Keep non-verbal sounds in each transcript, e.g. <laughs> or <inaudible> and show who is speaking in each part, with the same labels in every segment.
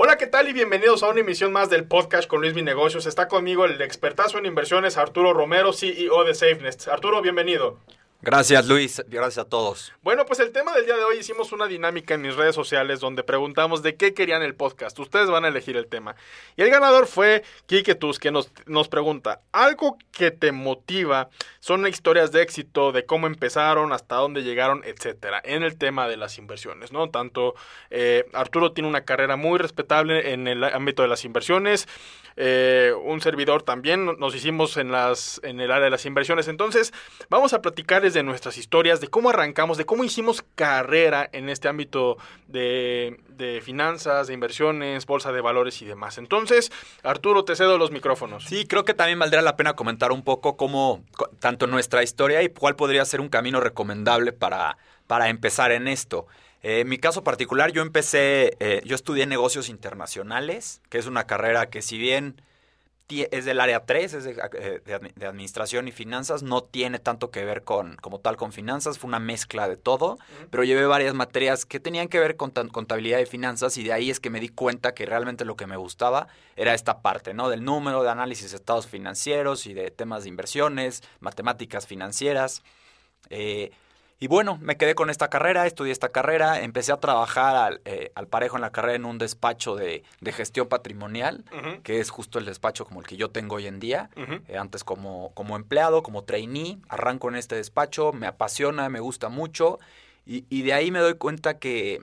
Speaker 1: Hola, ¿qué tal? Y bienvenidos a una emisión más del podcast con Luis Mi Negocios. Está conmigo el expertazo en inversiones Arturo Romero, CEO de SafeNest. Arturo, bienvenido.
Speaker 2: Gracias Luis, gracias a todos.
Speaker 1: Bueno, pues el tema del día de hoy hicimos una dinámica en mis redes sociales donde preguntamos de qué querían el podcast. Ustedes van a elegir el tema. Y el ganador fue Kike Tus, que nos, nos pregunta, ¿algo que te motiva? Son historias de éxito, de cómo empezaron, hasta dónde llegaron, etcétera, en el tema de las inversiones, ¿no? Tanto eh, Arturo tiene una carrera muy respetable en el ámbito de las inversiones, eh, un servidor también, nos hicimos en, las, en el área de las inversiones. Entonces, vamos a platicar de nuestras historias, de cómo arrancamos, de cómo hicimos carrera en este ámbito de, de finanzas, de inversiones, bolsa de valores y demás. Entonces, Arturo, te cedo los micrófonos.
Speaker 2: Sí, creo que también valdría la pena comentar un poco cómo, tanto nuestra historia y cuál podría ser un camino recomendable para, para empezar en esto. Eh, en mi caso particular, yo empecé, eh, yo estudié negocios internacionales, que es una carrera que si bien es del área 3, es eh, de, administración y finanzas, no tiene tanto que ver con, como tal, con finanzas, fue una mezcla de todo, pero llevé varias materias que tenían que ver con contabilidad y finanzas y de ahí es que me di cuenta que realmente lo que me gustaba era esta parte, ¿no? Del número, de análisis de estados financieros y de temas de inversiones, matemáticas financieras. Eh, y bueno, me quedé con esta carrera, estudié esta carrera, empecé a trabajar al, eh, parejo en la carrera en un despacho de, gestión patrimonial, que es justo el despacho como el que yo tengo hoy en día. Eh, antes como, como empleado, como trainee, arranco en este despacho, me apasiona, me gusta mucho, y, y de ahí me doy cuenta que,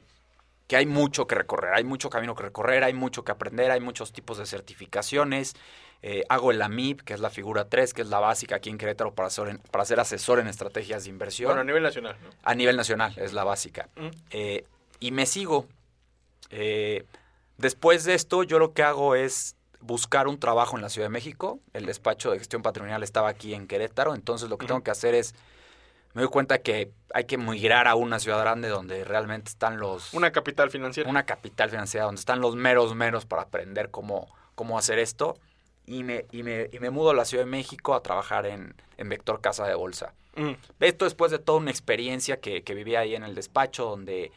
Speaker 2: que hay mucho que recorrer, hay mucho camino que recorrer, hay mucho que aprender, hay muchos tipos de certificaciones. Eh, hago el AMIP, que es la figura 3, que es la básica aquí en Querétaro para ser, para ser asesor en estrategias de inversión.
Speaker 1: Bueno, a nivel nacional. ¿no?
Speaker 2: A nivel nacional, es la básica. Mm. Eh, y me sigo. Eh, después de esto, yo lo que hago es buscar un trabajo en la Ciudad de México. El despacho de gestión patrimonial estaba aquí en Querétaro, entonces lo que tengo que hacer es me doy cuenta que hay que migrar a una ciudad grande donde realmente están los...
Speaker 1: Una capital financiera.
Speaker 2: Una capital financiera, donde están los meros meros para aprender cómo, cómo hacer esto y me, y me, y me mudo a la Ciudad de México a trabajar en, en Vector Casa de Bolsa. Mm. Esto después de toda una experiencia que, que viví ahí en el despacho, donde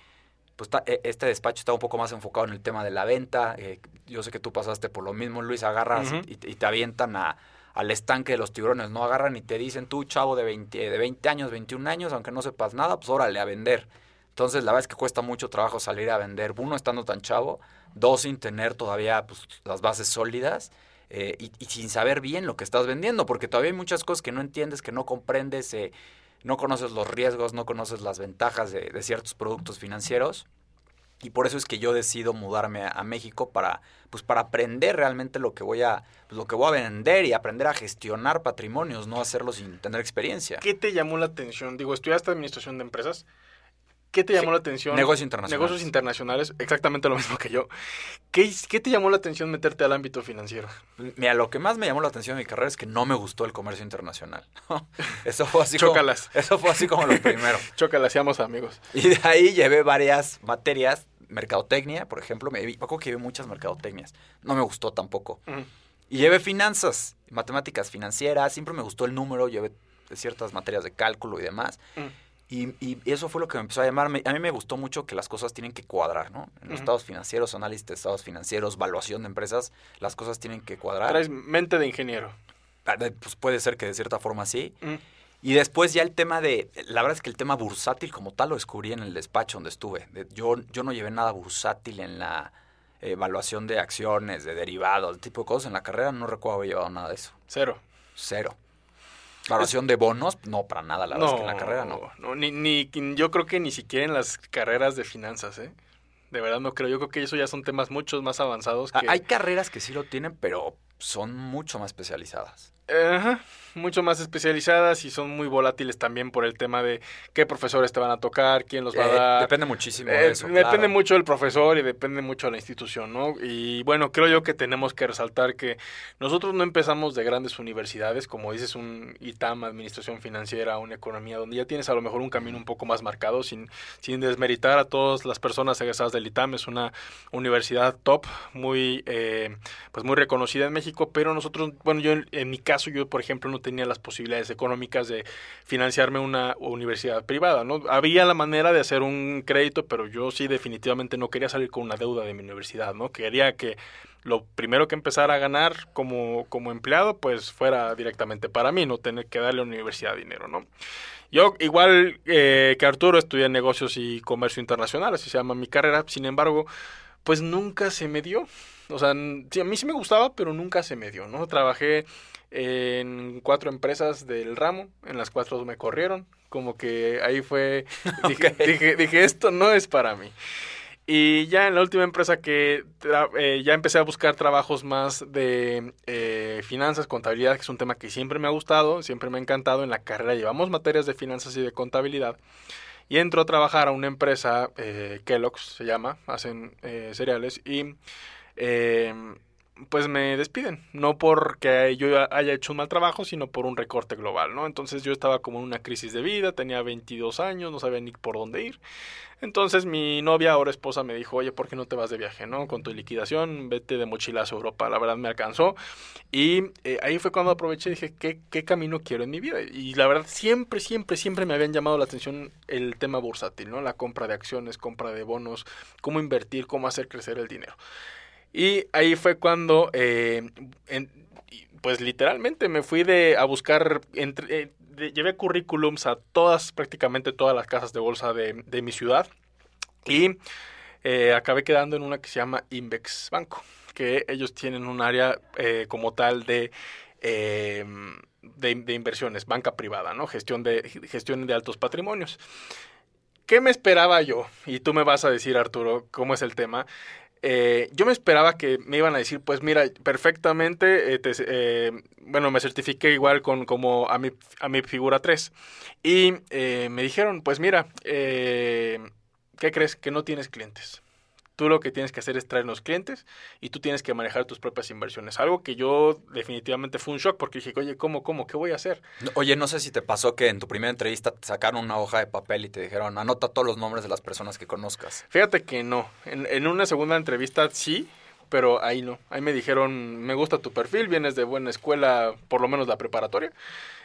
Speaker 2: pues e, este despacho está un poco más enfocado en el tema de la venta. Eh, yo sé que tú pasaste por lo mismo, Luis, agarras y, te avientan a, al estanque de los tiburones, ¿no? Agarran y te dicen, tú, chavo de 20, de 20 años, 21 años, aunque no sepas nada, pues órale, a vender. Entonces, la verdad es que cuesta mucho trabajo salir a vender, uno, estando tan chavo, dos, sin tener todavía pues, las bases sólidas eh, y, sin saber bien lo que estás vendiendo, porque todavía hay muchas cosas que no entiendes, que no comprendes, eh, no conoces los riesgos, no conoces las ventajas de, ciertos productos financieros. Y por eso es que yo decido mudarme a, México para, pues para aprender realmente lo que voy a, lo que voy a vender y aprender a gestionar patrimonios, no hacerlo sin tener experiencia.
Speaker 1: ¿Qué te llamó la atención? Digo, estudiaste administración de empresas. ¿Qué te llamó la atención?
Speaker 2: Negocios internacionales.
Speaker 1: Negocios internacionales, exactamente lo mismo que yo. ¿Qué, ¿Qué, te llamó la atención meterte al ámbito financiero?
Speaker 2: Mira, lo que más me llamó la atención en mi carrera es que no me gustó el comercio internacional. <laughs> eso fue así
Speaker 1: Chócalas.
Speaker 2: Como, <laughs> eso fue así como lo primero. <laughs>
Speaker 1: Chócalas, seamos amigos.
Speaker 2: Y de ahí llevé varias materias, mercadotecnia, por ejemplo, me acuerdo que llevé muchas mercadotecnias. No me gustó tampoco. Y llevé finanzas, matemáticas financieras, siempre me gustó el número, llevé ciertas materias de cálculo y demás. Y, y, eso fue lo que me empezó a llamar. A mí me gustó mucho que las cosas tienen que cuadrar, ¿no? En los estados financieros, análisis de estados financieros, valuación de empresas, las cosas tienen que cuadrar.
Speaker 1: Traes mente de ingeniero.
Speaker 2: Ah, pues puede ser que de cierta forma sí. Y después ya el tema de, la verdad es que el tema bursátil como tal lo descubrí en el despacho donde estuve. Yo, yo no llevé nada bursátil en la evaluación de acciones, de derivados, el tipo de cosas. En la carrera no recuerdo haber llevado nada de eso.
Speaker 1: Cero.
Speaker 2: Cero. Valoración de bonos, no, para nada, la verdad es que en la carrera no.
Speaker 1: no ni, ni, yo creo que ni siquiera en las carreras de finanzas, ¿eh? De verdad no creo. Yo creo que eso ya son temas muchos más avanzados.
Speaker 2: Ah, hay carreras que sí lo tienen, pero son mucho más especializadas.
Speaker 1: Ajá, mucho más especializadas y son muy volátiles también por el tema de qué profesores te van a tocar, quién los va a
Speaker 2: Eh,
Speaker 1: dar.
Speaker 2: depende muchísimo
Speaker 1: Eh,
Speaker 2: de eso.
Speaker 1: depende
Speaker 2: claro.
Speaker 1: mucho del profesor y depende mucho de la institución, ¿no? Y bueno, creo yo que tenemos que resaltar que nosotros no empezamos de grandes universidades, como dices, un ITAM, Administración Financiera, una economía, donde ya tienes a lo mejor un camino un poco más marcado, sin, sin desmeritar a todas las personas egresadas del ITAM. Es una universidad top, muy, eh, pues muy reconocida en México, pero nosotros, bueno, yo en, mi caso, yo por ejemplo no tenía las posibilidades económicas de financiarme una universidad privada, ¿no? Había la manera de hacer un crédito, pero yo sí definitivamente no quería salir con una deuda de mi universidad, ¿no? Quería que lo primero que empezara a ganar como, como empleado, pues fuera directamente para mí, no tener que darle a la universidad dinero, ¿no? Yo, igual eh, que Arturo, estudié negocios y comercio internacional, así se llama mi carrera, sin embargo, pues nunca se me dio. O sea, sí, a mí sí me gustaba, pero nunca se me dio, ¿no? Trabajé en cuatro empresas del ramo, en las cuatro me corrieron, como que ahí fue, <laughs> dije, dije, dije, esto no es para mí. Y ya en la última empresa que eh, ya empecé a buscar trabajos más de eh, finanzas, contabilidad, que es un tema que siempre me ha gustado, siempre me ha encantado. En la carrera llevamos materias de finanzas y de contabilidad. Y entro a trabajar a una empresa, eh, Kellogg's se llama, hacen eh, cereales, y eh, pues me despiden. No porque yo haya hecho un mal trabajo, sino por un recorte global, ¿no? Entonces yo estaba como en una crisis de vida, tenía 22 años, no sabía ni por dónde ir. Entonces mi novia, ahora esposa, me dijo, oye, ¿por qué no te vas de viaje, no? Con tu liquidación, vete de mochilazo a Europa. La verdad me alcanzó. Y eh, ahí fue cuando aproveché y dije, ¿qué, ¿qué camino quiero en mi vida? Y la verdad, siempre, siempre, siempre me habían llamado la atención el tema bursátil, ¿no? La compra de acciones, compra de bonos, cómo invertir, cómo hacer crecer el dinero. Y ahí fue cuando, eh, pues literalmente me fui de a buscar, entre, eh, llevé currículums a todas, prácticamente todas las casas de bolsa de, de mi ciudad y eh, acabé quedando en una que se llama Invex Banco, que ellos tienen un área como tal de, eh, de, de inversiones, banca privada, ¿no? Gestión de, gestión de altos patrimonios. ¿Qué me esperaba yo? Y tú me vas a decir, Arturo, cómo es el tema. Eh, yo me esperaba que me iban a decir, pues mira, perfectamente, eh, eh, bueno, me certifiqué igual con como a mi, a mi figura 3. Y eh, me dijeron, pues mira, eh, ¿qué crees? Que no tienes clientes. Tú lo que tienes que hacer es traer los clientes y tú tienes que manejar tus propias inversiones. Algo que yo definitivamente fue un shock porque dije, oye, ¿cómo, cómo? ¿Qué voy a hacer?
Speaker 2: Oye, no sé si te pasó que en tu primera entrevista te sacaron una hoja de papel y te dijeron, anota todos los nombres de las personas que conozcas.
Speaker 1: Fíjate que no. En, en una segunda entrevista sí, pero ahí no. Ahí me dijeron, me gusta tu perfil, vienes de buena escuela, por lo menos la preparatoria.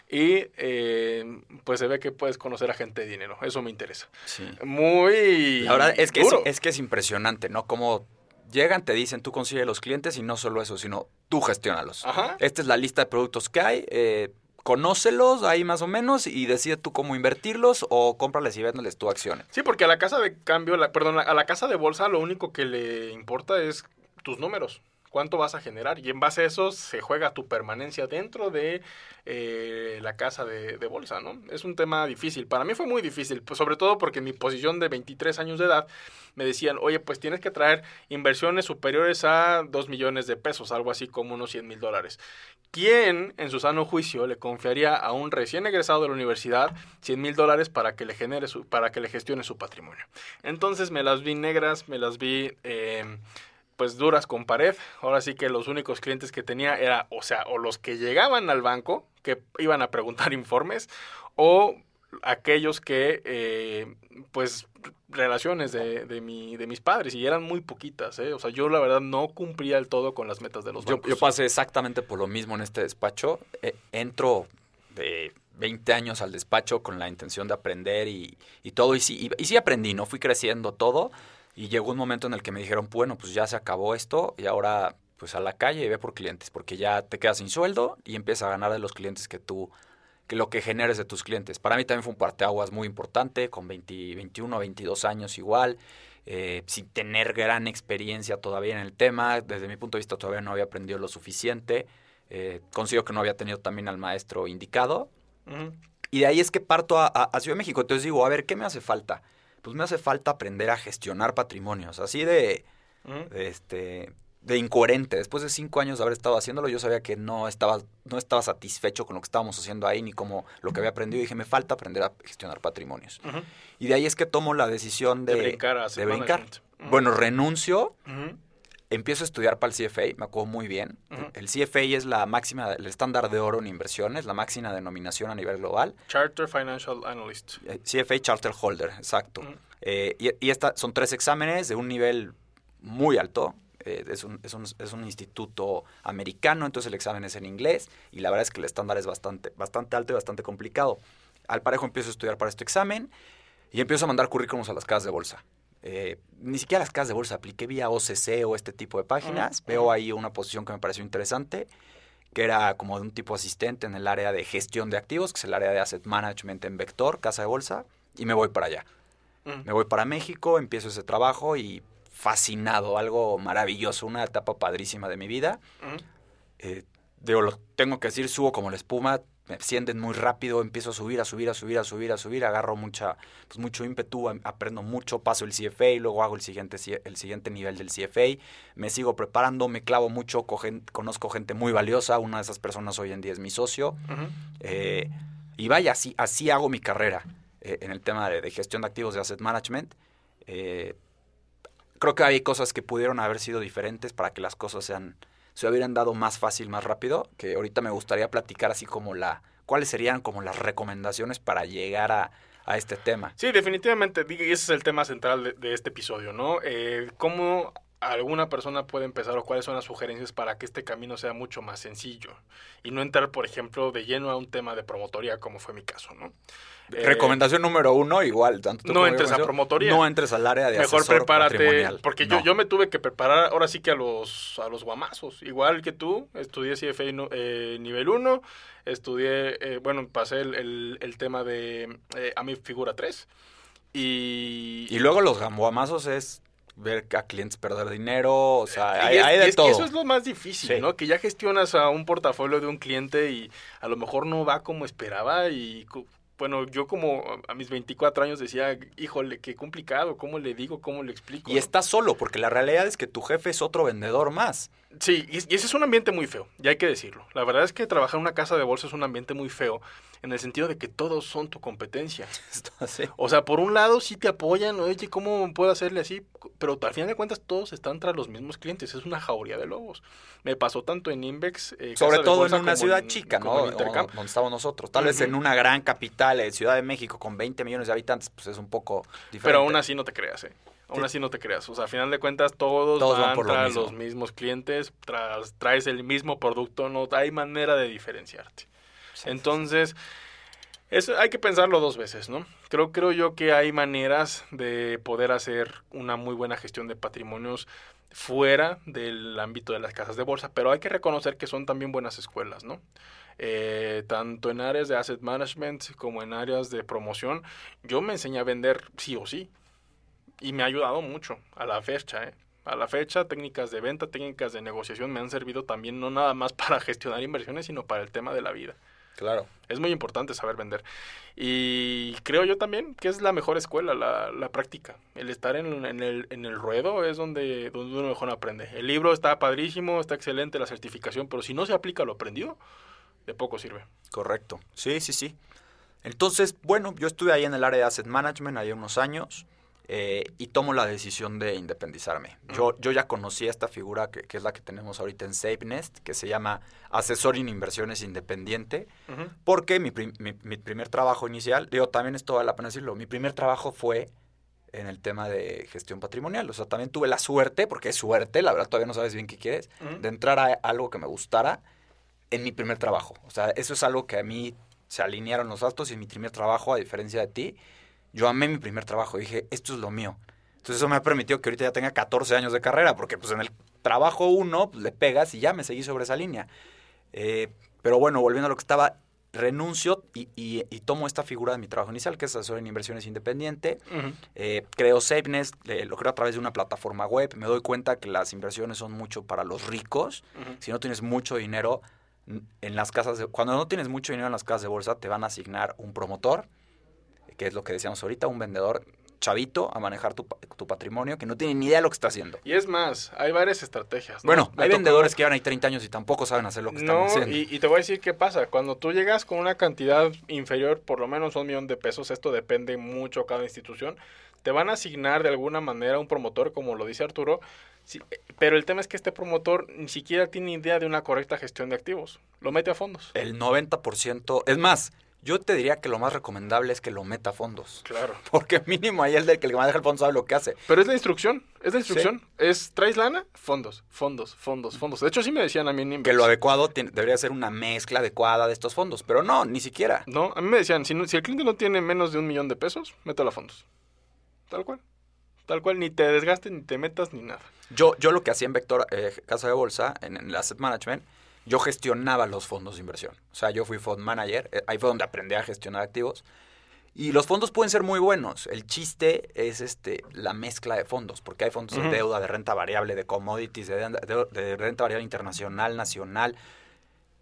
Speaker 1: Y eh, pues se ve que puedes conocer a gente de dinero. Eso me interesa.
Speaker 2: Sí.
Speaker 1: Muy...
Speaker 2: La verdad es que es, es que es impresionante, ¿no? Como llegan, te dicen, tú consigue los clientes y no solo eso, sino tú gestiónalos.
Speaker 1: Ajá.
Speaker 2: Esta es la lista de productos que hay, eh, conócelos ahí más o menos y decide tú cómo invertirlos o cómprales y véndeles tú acciones.
Speaker 1: Sí, porque a la casa de cambio, la- perdón, a la casa de bolsa lo único que le importa es tus números. ¿Cuánto vas a generar? Y en base a eso se juega tu permanencia dentro de eh, la casa de, bolsa, ¿no? Es un tema difícil. Para mí fue muy difícil, pues sobre todo porque en mi posición de 23 años de edad me decían, oye, pues tienes que traer inversiones superiores a 2 millones de pesos, algo así como unos 100 mil dólares. ¿Quién en su sano juicio le confiaría a un recién egresado de la universidad 100 mil dólares para que le genere su, para que le gestione su patrimonio? Entonces me las vi negras, me las vi eh, pues duras con pared. Ahora sí que los únicos clientes que tenía era, o sea, o los que llegaban al banco, que iban a preguntar <laughs> informes, o aquellos que, eh, pues, relaciones de, de, mi, de mis padres, y eran muy poquitas, ¿eh? O sea, yo la verdad no cumplía del todo con las metas de los
Speaker 2: Yo,
Speaker 1: bancos.
Speaker 2: yo pasé exactamente por lo mismo en este despacho. Eh, entro de 20 años al despacho con la intención de aprender y, y todo, y sí, y, y sí aprendí, ¿no? Fui creciendo todo. Y llegó un momento en el que me dijeron, bueno, pues ya se acabó esto y ahora pues a la calle y ve por clientes, porque ya te quedas sin sueldo y empiezas a ganar de los clientes que tú, que lo que generes de tus clientes. Para mí también fue un parteaguas muy importante, con 20, 21 o 22 años igual, eh, sin tener gran experiencia todavía en el tema. Desde mi punto de vista todavía no había aprendido lo suficiente. Eh, consigo que no había tenido también al maestro indicado.
Speaker 1: Uh -huh.
Speaker 2: Y de ahí es que parto a, a, a Ciudad de México. Entonces digo, a ver, ¿qué me hace falta? Pues me hace falta aprender a gestionar patrimonios. Así de,
Speaker 1: uh
Speaker 2: este, de incoherente. Después de cinco años de haber estado haciéndolo, yo sabía que no estaba, no estaba satisfecho con lo que estábamos haciendo ahí, ni como lo que había aprendido. Y dije, me falta aprender a gestionar patrimonios. Y de ahí es que tomo la decisión de,
Speaker 1: De brincar a
Speaker 2: de brincar.
Speaker 1: Ujú.
Speaker 2: Bueno, renuncio. Empiezo a estudiar para el CFA, me acuerdo muy bien. El CFA es la máxima, el estándar de oro en inversiones, la máxima denominación a nivel global.
Speaker 1: Charter Financial Analyst.
Speaker 2: Eh, CFA Charter Holder, exacto. Eh, y y esta, son tres exámenes de un nivel muy alto. Eh, es, un, es, un, es un instituto americano, entonces el examen es en inglés y la verdad es que el estándar es bastante, bastante alto y bastante complicado. Al parejo empiezo a estudiar para este examen y empiezo a mandar currículums a las casas de bolsa. Eh, ni siquiera las casas de bolsa, apliqué vía OCC o este tipo de páginas. Veo ahí una posición que me pareció interesante, que era como de un tipo asistente en el área de gestión de activos, que es el área de asset management en Vector, casa de bolsa, y me voy para allá.
Speaker 1: Ujú.
Speaker 2: Me voy para México, empiezo ese trabajo y fascinado, algo maravilloso, una etapa padrísima de mi vida.
Speaker 1: Ujú.
Speaker 2: Eh, digo, lo tengo que decir, subo como la espuma, me ascienden muy rápido, empiezo a subir, a subir, a subir, a subir, a subir, agarro mucha, pues mucho ímpetu, aprendo mucho, paso el CFA, luego hago el siguiente, el siguiente nivel del CFA, me sigo preparando, me clavo mucho, cogen- conozco gente muy valiosa, una de esas personas hoy en día es mi socio,
Speaker 1: Ujú.
Speaker 2: eh, y vaya, así, así hago mi carrera eh, en el tema de, de gestión de activos de asset management. Eh, creo que hay cosas que pudieron haber sido diferentes para que las cosas sean, se hubieran dado más fácil, más rápido, que ahorita me gustaría platicar así como la, cuáles serían como las recomendaciones para llegar a, a este tema.
Speaker 1: Sí, definitivamente, di- ese es el tema central de, de este episodio, ¿no? Eh, ¿Cómo alguna persona puede empezar o cuáles son las sugerencias para que este camino sea mucho más sencillo? Y no entrar, por ejemplo, de lleno a un tema de promotoría, como fue mi caso, ¿no? Eh,
Speaker 2: Recomendación número uno, igual, tanto
Speaker 1: no entres a promotoría.
Speaker 2: No entres al área de
Speaker 1: Mejor
Speaker 2: asesor
Speaker 1: prepárate, porque
Speaker 2: No.
Speaker 1: yo, yo me tuve que preparar ahora sí que a los, a los guamazos. Igual que tú, estudié CFA eh, nivel 1, estudié, eh, bueno, pasé el, el- el tema de eh, a mi figura 3. Y,
Speaker 2: Y luego los gamboamazos es ver a clientes perder dinero, o sea, hay,
Speaker 1: es-
Speaker 2: hay de
Speaker 1: es que
Speaker 2: todo.
Speaker 1: eso es lo más difícil,
Speaker 2: Sí.
Speaker 1: ¿no? Que ya gestionas a un portafolio de un cliente y a lo mejor no va como esperaba y... Bueno, yo como a mis 24 años decía, híjole, qué complicado, ¿cómo le digo, cómo le explico?
Speaker 2: Y
Speaker 1: no?
Speaker 2: estás solo, porque la realidad es que tu jefe es otro vendedor más.
Speaker 1: Sí, y, ese es un ambiente muy feo, ya hay que decirlo. La verdad es que trabajar en una casa de bolsa es un ambiente muy feo, en el sentido de que todos son tu competencia. <laughs>
Speaker 2: Sí.
Speaker 1: O sea, por un lado sí te apoyan, oye, ¿cómo puedo hacerle así? Pero al final de cuentas todos están tras los mismos clientes, es una jauría de lobos. Me pasó tanto en Invex, eh,
Speaker 2: Sobre todo en una ciudad
Speaker 1: en-
Speaker 2: chica, ¿no?
Speaker 1: en Intercam.
Speaker 2: O- Donde estamos nosotros. Tal vez en una gran capital, eh, Ciudad de México, con 20 millones de habitantes, pues es un poco diferente.
Speaker 1: Pero aún así no te creas, ¿eh? Aún
Speaker 2: Sí.
Speaker 1: así no te creas. O sea, al final de cuentas todos,
Speaker 2: Todos van
Speaker 1: van,
Speaker 2: por
Speaker 1: tras los mismos clientes, tras, traes el mismo producto, no hay manera de diferenciarte.
Speaker 2: Sí.
Speaker 1: Entonces, eso hay que pensarlo dos veces, ¿no? Creo, creo yo que hay maneras de poder hacer una muy buena gestión de patrimonios fuera del ámbito de las casas de bolsa, pero hay que reconocer que son también buenas escuelas, ¿no? Eh, tanto en áreas de asset management como en áreas de promoción, yo me enseñé a vender sí o sí. Y me ha ayudado mucho a la fecha, ¿eh? A la fecha, técnicas de venta, técnicas de negociación me han servido también no nada más <laughs> para gestionar inversiones, sino para el tema de la vida.
Speaker 2: Claro.
Speaker 1: Es muy importante saber vender. Y creo yo también que es la mejor escuela, la, la práctica. El estar en, en el, en el ruedo es donde, donde uno mejor aprende. El libro está padrísimo, está excelente la certificación, pero si no se aplica lo aprendido, de poco sirve.
Speaker 2: Correcto. Sí, sí, sí. Entonces, bueno, yo estuve ahí en el área de asset management ahí unos años eh, y tomo la decisión de independizarme. Yo, yo ya conocí esta figura que, que es la que tenemos ahorita en SafeNest, que se llama asesor en inversiones independiente, porque mi, prim- mi- mi primer trabajo inicial, digo, también es toda la pena decirlo, mi primer trabajo fue en el tema de gestión patrimonial. O sea, también tuve la suerte, porque es suerte, la verdad todavía no sabes bien qué quieres, de entrar a algo que me gustara en mi primer trabajo. O sea, eso es algo que a mí se alinearon los astros y en mi primer trabajo, a diferencia de ti, yo amé mi primer trabajo. Dije, esto es lo mío. Entonces eso me ha permitido que ahorita ya tenga 14 años de carrera, porque pues en el trabajo uno pues, le pegas y ya me seguí sobre esa línea. Eh, pero bueno, volviendo a lo que estaba, renuncio y, y- y tomo esta figura de mi trabajo inicial, que es asesor en inversiones independiente. Eh, creo SafeNest, eh, lo creo a través de una plataforma web. Me doy cuenta que las inversiones son mucho para los ricos. Si no tienes mucho dinero en las casas de, cuando no tienes mucho dinero en las casas de bolsa, te van a asignar un promotor, que es lo que decíamos ahorita, un vendedor chavito a manejar tu, tu patrimonio que no tiene ni idea de lo que está haciendo.
Speaker 1: Y es más, hay varias estrategias. ¿no?
Speaker 2: Bueno,
Speaker 1: Me
Speaker 2: hay vendedores que llevan ahí 30 años y tampoco saben hacer lo que están
Speaker 1: No,
Speaker 2: haciendo.
Speaker 1: y, y te voy a decir qué pasa. Cuando tú llegas con una cantidad inferior, por lo menos un millón de pesos, esto depende mucho cada institución, te van a asignar de alguna manera un promotor, como lo dice Arturo, sí, pero el tema es que este promotor ni siquiera tiene idea de una correcta gestión de activos. Lo mete a fondos.
Speaker 2: El 90%, es más, yo te diría que lo más recomendable es que lo meta a fondos.
Speaker 1: Claro. <laughs>
Speaker 2: Porque mínimo ahí el del que le maneja el fondo sabe lo que hace.
Speaker 1: Pero es la instrucción, es la instrucción. Es, ¿traes lana? Fondos, fondos, fondos, fondos. De hecho, así me decían a mí en
Speaker 2: Que lo adecuado tiene- debería ser una mezcla adecuada de estos fondos, pero no, ni siquiera.
Speaker 1: No, a mí me decían, si, no- si el cliente no tiene menos de un millón de pesos, mételo a fondos. Tal cual. Tal cual, ni te desgastes, ni te metas, ni nada.
Speaker 2: Yo, yo lo que hacía en Vector eh, Casa de Bolsa, en, en el Asset Management, yo gestionaba los fondos de inversión. O sea, yo fui fund manager, eh, ahí fue donde aprendí a gestionar activos. Y los fondos pueden ser muy buenos. El chiste es este la mezcla de fondos, porque hay fondos de deuda, de renta variable, de commodities, de, de- de renta variable internacional, nacional.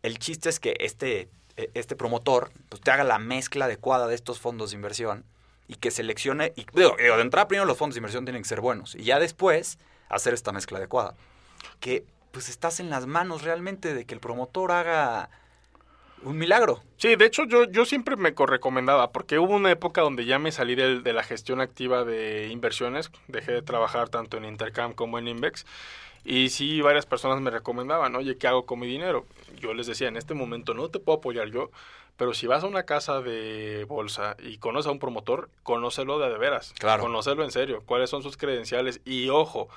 Speaker 2: El chiste es que este, eh, este promotor pues, te haga la mezcla adecuada de estos fondos de inversión y que seleccione. Y, digo, digo, de entrada, primero los fondos de inversión tienen que ser buenos. Y ya después hacer esta mezcla adecuada. Que pues estás en las manos realmente de que el promotor haga un milagro.
Speaker 1: Sí, de hecho yo, yo siempre me co- recomendaba, porque hubo una época donde ya me salí del- de, la gestión activa de inversiones, dejé de trabajar tanto en Intercam como en Invex, y sí varias personas me recomendaban, oye, ¿qué hago con mi dinero? Yo les decía, en este momento no te puedo apoyar yo, pero si vas a una casa de bolsa y conoces a un promotor, conócelo de, de veras,
Speaker 2: Claro.
Speaker 1: conócelo en serio, cuáles son sus credenciales, y ojo,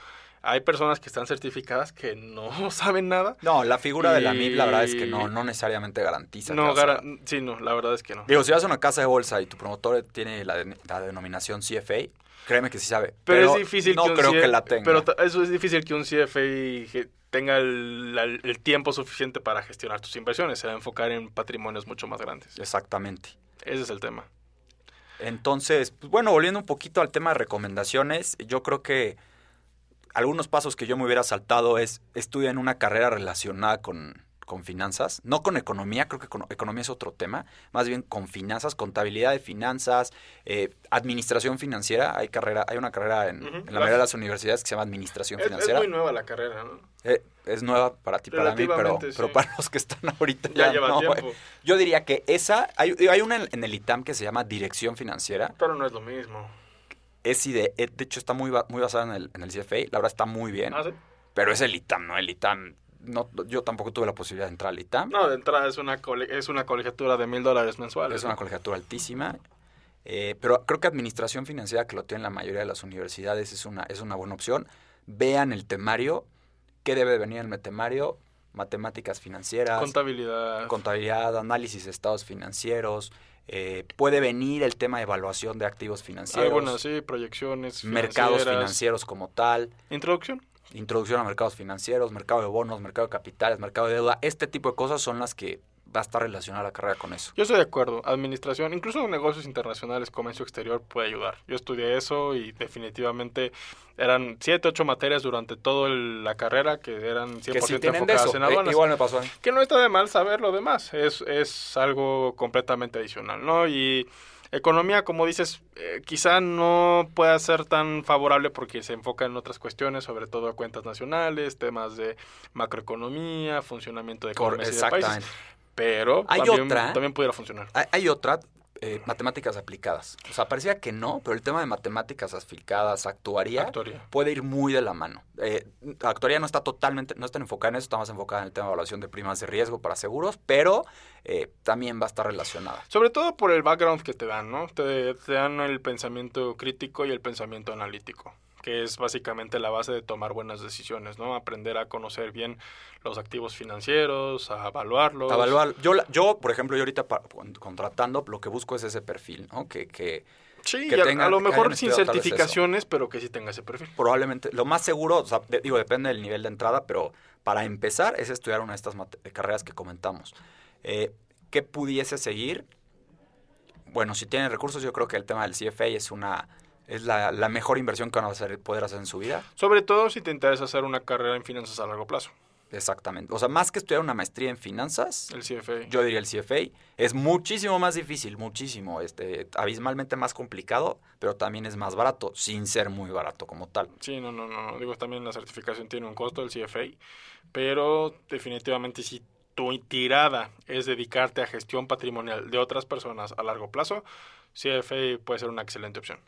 Speaker 1: hay personas que están certificadas que no <laughs> saben nada.
Speaker 2: No, la figura de la MIP la verdad es que no, no necesariamente garantiza.
Speaker 1: No, gara- sí, no, la verdad es que no.
Speaker 2: Digo, si vas a una casa de bolsa y tu promotor tiene la, de- la denominación CFA, créeme que sí sabe.
Speaker 1: Pero, es difícil
Speaker 2: no
Speaker 1: que un
Speaker 2: creo
Speaker 1: CF
Speaker 2: que la tenga.
Speaker 1: Pero eso es difícil que un CFA tenga el tiempo suficiente para gestionar tus inversiones. Se va a enfocar en patrimonios mucho más grandes.
Speaker 2: Exactamente.
Speaker 1: Ese es el tema.
Speaker 2: Entonces, pues, bueno, volviendo un poquito al tema de recomendaciones, yo creo que algunos pasos que yo me hubiera saltado es estudiar en una carrera relacionada con, con finanzas, no con economía, creo que con- economía es otro tema, más bien con finanzas, contabilidad de finanzas, eh, administración financiera, hay carrera, hay una carrera en,
Speaker 1: Ujú.
Speaker 2: en la mayoría de las universidades que se llama administración
Speaker 1: Es, es
Speaker 2: financiera.
Speaker 1: muy nueva la carrera, ¿no?
Speaker 2: Eh, es nueva para ti, para mí, pero,
Speaker 1: Relativamente,
Speaker 2: pero
Speaker 1: sí.
Speaker 2: para los que están ahorita
Speaker 1: Ya
Speaker 2: ya,
Speaker 1: lleva
Speaker 2: no,
Speaker 1: tiempo.
Speaker 2: güey. Yo diría que esa, hay, hay una en, en el ITAM que se llama Dirección Financiera.
Speaker 1: Pero no es lo mismo.
Speaker 2: Es ide- eh, de hecho está muy, muy basada en el, en el CFA, la verdad está muy bien,
Speaker 1: Ah, ¿sí?
Speaker 2: pero es el ITAM, ¿no? El ITAM, no, yo tampoco tuve la posibilidad de entrar al ITAM,
Speaker 1: No, de entrada es una, es una colegiatura de mil dólares mensuales.
Speaker 2: es una colegiatura altísima, eh, pero creo que administración financiera, que lo tienen la mayoría de las universidades, es una, es una buena opción. Vean el temario, qué debe de venir en el temario, matemáticas financieras,
Speaker 1: Contabilidad.
Speaker 2: contabilidad, análisis de estados financieros, eh, puede venir el tema de evaluación de activos financieros,
Speaker 1: Algunas, sí, proyecciones.
Speaker 2: mercados financieros como tal,
Speaker 1: Introducción.
Speaker 2: introducción a mercados financieros, mercado de bonos, mercado de capitales, mercado de deuda, este tipo de cosas son las que va a estar relacionada la carrera con eso.
Speaker 1: Yo estoy de acuerdo. Administración, incluso negocios internacionales, comercio exterior puede ayudar. Yo estudié eso y definitivamente eran siete, ocho materias durante toda la carrera que eran 100%
Speaker 2: Que
Speaker 1: enfocadas
Speaker 2: eso,
Speaker 1: en
Speaker 2: eh,
Speaker 1: aduanas.
Speaker 2: igual me pasó.
Speaker 1: Que no está de mal saber lo demás. Es, es algo completamente adicional, ¿no? Y economía, como dices, eh, quizá no pueda ser tan favorable porque se enfoca en otras cuestiones, sobre todo cuentas nacionales, temas de macroeconomía, funcionamiento de y de países. Pero
Speaker 2: Hay
Speaker 1: también,
Speaker 2: otra.
Speaker 1: también pudiera funcionar.
Speaker 2: Hay, hay otra, eh, matemáticas aplicadas. O sea, parecía que no, pero el tema de matemáticas aplicadas, actuaría,
Speaker 1: Actuaría.
Speaker 2: puede ir muy de la mano. Eh, actuaría no está totalmente, no está enfocada en eso, está más enfocada en el tema de evaluación de primas de riesgo para seguros, pero eh, también va a estar relacionada.
Speaker 1: Sobre todo por el background que te dan, ¿no? Te, te dan el pensamiento crítico y el pensamiento analítico, que es básicamente la base de tomar buenas decisiones, ¿no? Aprender a conocer bien los activos financieros, a evaluarlos.
Speaker 2: Evaluar. Yo, yo, por ejemplo, yo ahorita contratando, lo que busco es ese perfil, ¿no? Que, que
Speaker 1: Sí,
Speaker 2: que
Speaker 1: y a, a lo mejor sin certificaciones, pero que sí tenga ese perfil.
Speaker 2: probablemente, lo más seguro, o sea, de- digo, depende del nivel de entrada, pero para empezar es estudiar una de estas carreras que comentamos. Eh, ¿Qué pudiese seguir? Bueno, si tienen recursos, yo creo que el tema del CFA es una es la, la mejor inversión que van a hacer- poder hacer en su vida.
Speaker 1: Sobre todo si te interesa hacer una carrera en finanzas a largo plazo.
Speaker 2: Exactamente. O sea, más que estudiar una maestría en finanzas,
Speaker 1: El CFA.
Speaker 2: yo diría el CFA, es muchísimo más difícil, muchísimo, este, abismalmente más complicado, pero también es más barato, sin ser muy barato como tal.
Speaker 1: Sí, no, no, no. Digo, también la certificación tiene un costo, el CFA. Pero definitivamente si tu tirada es dedicarte a gestión patrimonial de otras personas a largo plazo, CFA puede ser una excelente opción.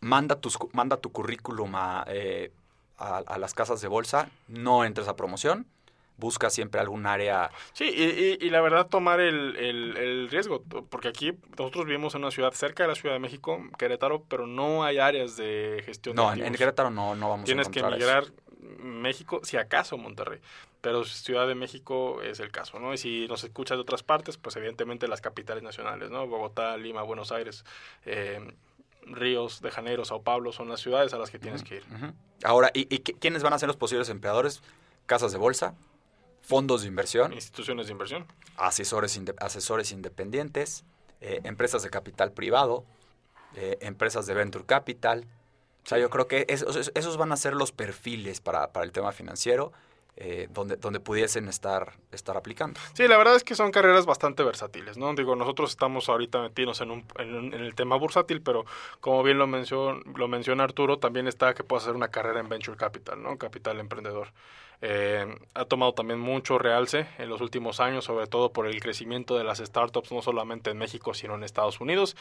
Speaker 2: Manda, tus, manda tu currículum a, eh, a, a las casas de bolsa, no entres a promoción, busca siempre algún área
Speaker 1: Sí, y, y- y la verdad tomar el, el- el riesgo, porque aquí nosotros vivimos en una ciudad cerca de la Ciudad de México, Querétaro, pero no hay áreas de gestión de
Speaker 2: No, en, en
Speaker 1: activos.
Speaker 2: Querétaro no, no vamos
Speaker 1: Tienes
Speaker 2: a
Speaker 1: que
Speaker 2: encontrar eso.
Speaker 1: migrar México, si acaso Monterrey, pero Ciudad de México es el caso, ¿no? Y si nos escuchas de otras partes, pues evidentemente las capitales nacionales, ¿no? Bogotá, Lima, Buenos Aires, eh, Ríos de Janeiro, Sao Paulo son las ciudades a las que tienes que ir.
Speaker 2: Ahora, ¿y, y qui- quiénes van a ser los posibles empleadores? Casas de bolsa, fondos de inversión,
Speaker 1: Instituciones de inversión.
Speaker 2: asesores, inde- asesores independientes, eh, empresas de capital privado, eh, empresas de venture capital. O sea, yo creo que esos, esos van a ser los perfiles para, para el tema financiero eh, donde, donde pudiesen estar, estar aplicando.
Speaker 1: Sí, la verdad es que son carreras bastante versátiles, ¿no? Digo, nosotros estamos ahorita metidos en, un, en, un- en el tema bursátil, pero como bien lo, mencionó lo menciona Arturo, también está que puedes hacer una carrera en Venture Capital, ¿no? Capital emprendedor. Eh, ha tomado también mucho realce en los últimos años, sobre todo por el crecimiento de las startups, no solamente en México, sino en Estados Unidos.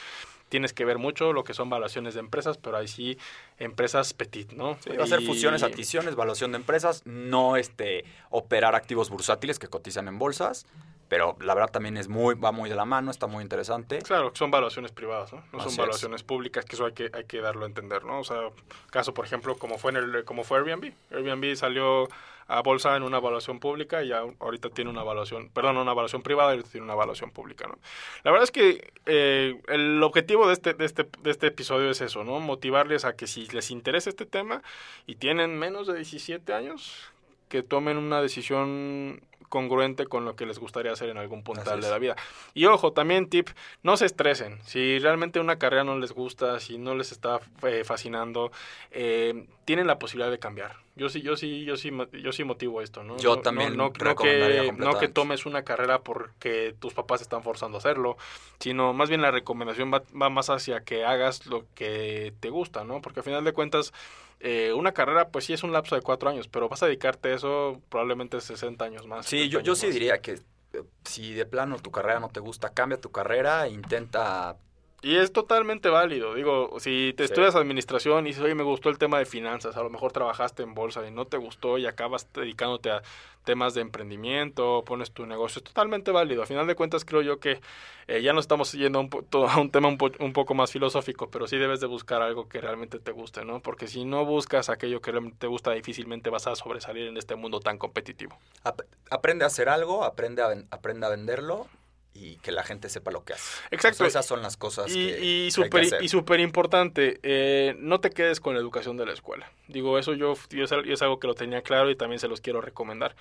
Speaker 1: Tienes que ver mucho lo que son valuaciones de empresas, pero ahí sí, empresas petit, ¿no?
Speaker 2: Sí, va a ser fusiones, adquisiciones, valuación de empresas, no este operar activos bursátiles que cotizan en bolsas, pero la verdad también es muy, va muy de la mano, está muy interesante.
Speaker 1: Claro, son valuaciones privadas, ¿no? No
Speaker 2: Así
Speaker 1: son
Speaker 2: es.
Speaker 1: valuaciones públicas, que eso hay que, hay que darlo a entender, ¿no? O sea, caso, por ejemplo, como fue en el, como fue Airbnb. Airbnb salió a bolsa en una evaluación pública y ya ahorita tiene una evaluación, perdón, una evaluación privada y ahorita tiene una evaluación pública, ¿no? La verdad es que eh, el objetivo de este, de, este, de este episodio es eso, ¿no? Motivarles a que si les interesa este tema y tienen menos de 17 años, que tomen una decisión congruente con lo que les gustaría hacer en algún puntal de la vida. Y ojo, también tip, no se estresen. Si realmente una carrera no les gusta, si no les está eh, fascinando, eh, tienen la posibilidad de cambiar. Yo sí, yo sí, yo sí, yo sí motivo esto, ¿no?
Speaker 2: Yo
Speaker 1: No-
Speaker 2: también
Speaker 1: no, no,
Speaker 2: recomendaría
Speaker 1: que, no que tomes una carrera porque tus papás están forzando a hacerlo, sino más bien la recomendación va, va más hacia que hagas lo que te gusta, ¿no? Porque al final de cuentas, eh, una carrera, pues sí es un lapso de cuatro años, pero vas a dedicarte a eso probablemente 60 años más.
Speaker 2: Sí,
Speaker 1: 70
Speaker 2: yo, yo sí diría que eh, si de plano tu carrera no te gusta, cambia tu carrera, intenta...
Speaker 1: Y es totalmente válido. Digo, si te
Speaker 2: Sí.
Speaker 1: estudias administración y dices, oye, me gustó el tema de finanzas, a lo mejor trabajaste en bolsa y no te gustó y acabas dedicándote a temas de emprendimiento, pones tu negocio, es totalmente válido. A final de cuentas, creo yo que eh, ya nos estamos yendo a un, po- a un tema un, po- un poco más filosófico, pero sí debes de buscar algo que realmente te guste, ¿no? Porque si no buscas aquello que realmente te gusta, difícilmente vas a sobresalir en este mundo tan competitivo.
Speaker 2: ap- aprende a hacer algo, aprende a, aprende a venderlo y que la gente sepa lo que hace.
Speaker 1: Exacto.
Speaker 2: Esas son las cosas
Speaker 1: Y,
Speaker 2: que,
Speaker 1: y
Speaker 2: que hay que
Speaker 1: súper
Speaker 2: hacer.
Speaker 1: y súper importante, eh, no te quedes con la educación de la escuela. Digo, eso yo, yo es, al- yo es algo que lo tenía claro y también se los quiero recomendar.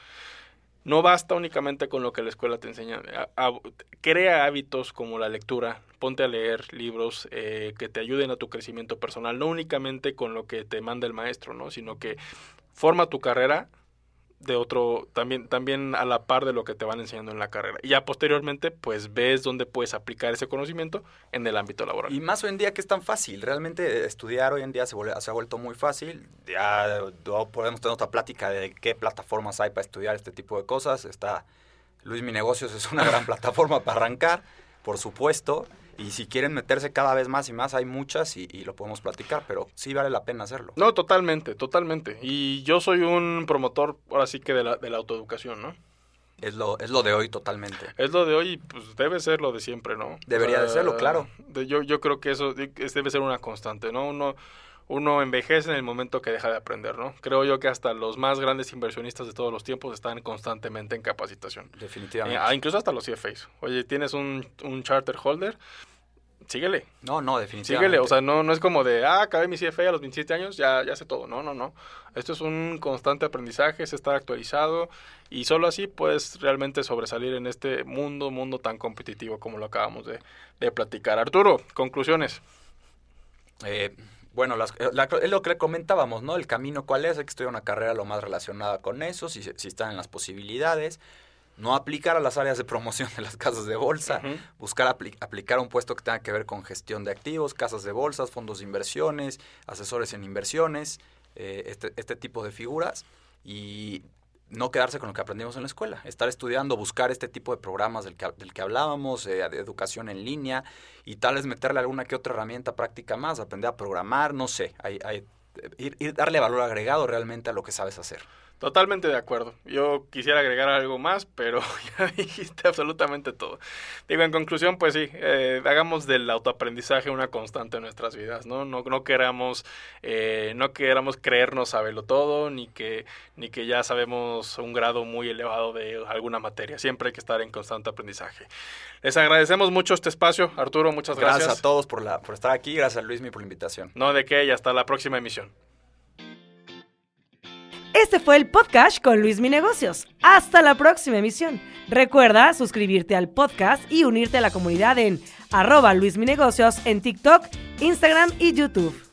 Speaker 1: No basta únicamente con lo que la escuela te enseña. A- a- crea hábitos como la lectura, ponte a leer libros eh, que te ayuden a tu crecimiento personal, no únicamente con lo que te manda el maestro, ¿no? sino que forma tu carrera de otro, también, también a la par de lo que te van enseñando en la carrera. Y ya posteriormente, pues ves dónde puedes aplicar ese conocimiento en el ámbito laboral.
Speaker 2: Y más hoy en día que es tan fácil. Realmente estudiar hoy en día se, vuelve- se ha vuelto muy fácil. Ya no podemos tener otra plática de qué plataformas hay para estudiar este tipo de cosas. Está Luis Mi Negocios es una gran <laughs> plataforma para arrancar, por supuesto. Y si quieren meterse cada vez más y más, hay muchas y, y lo podemos platicar, pero sí vale la pena hacerlo.
Speaker 1: No, totalmente, totalmente. Y yo soy un promotor, ahora sí que de la, de la autoeducación, ¿no?
Speaker 2: Es lo, es lo de hoy totalmente.
Speaker 1: Es lo de hoy y pues debe ser lo de siempre, ¿no?
Speaker 2: Debería de serlo, claro.
Speaker 1: de- yo, yo creo que eso es- debe ser una constante, ¿no? Uno, uno envejece en el momento que deja de aprender, ¿no? Creo yo que hasta los más grandes inversionistas de todos los tiempos están constantemente en capacitación.
Speaker 2: Definitivamente.
Speaker 1: Eh, ah, incluso hasta los CFAs. Oye, tienes un, un charter holder, síguele.
Speaker 2: No, no, definitivamente.
Speaker 1: Síguele, o sea, no, no es como de, ah, acabé mi CFA a los 27 años, ya, ya sé todo. No, no, no. Esto es un constante aprendizaje, es estar actualizado y solo así puedes realmente sobresalir en este mundo, mundo tan competitivo como lo acabamos de, de platicar. Arturo, conclusiones.
Speaker 2: Eh, bueno, las- eh, la- es lo que le comentábamos, ¿no? El camino cuál es, hay que estudiar una carrera lo más relacionada con eso, si, si están en las posibilidades, no aplicar a las áreas de promoción de las casas de bolsa, buscar apli- aplicar un puesto que tenga que ver con gestión de activos, casas de bolsas, fondos de inversiones, asesores en inversiones, eh, este, este tipo de figuras. Y no quedarse con lo que aprendimos en la escuela, estar estudiando, buscar este tipo de programas del que, del que hablábamos, eh, de educación en línea y tal vez meterle alguna que otra herramienta práctica más, aprender a programar, no sé, hay- ir, ir darle valor agregado realmente a lo que sabes hacer.
Speaker 1: Totalmente de acuerdo. Yo quisiera agregar algo más, pero <laughs> ya dijiste absolutamente todo. Digo, en conclusión, pues sí, eh, hagamos del autoaprendizaje una constante en nuestras vidas, ¿no? No, no queramos, eh, no queramos creernos saberlo todo, ni que, ni que ya sabemos un grado muy elevado de alguna materia. Siempre hay que estar en constante aprendizaje. Les agradecemos mucho este espacio, Arturo, muchas gracias.
Speaker 2: Gracias, a todos por, la, por estar aquí, gracias a Luismi por la invitación.
Speaker 1: No de qué, y hasta la próxima emisión.
Speaker 3: Este fue el podcast con Luis Mi Negocios. Hasta la próxima emisión. Recuerda suscribirte al podcast y unirte a la comunidad en arroba Luis Mi Negocios en TikTok, Instagram y YouTube.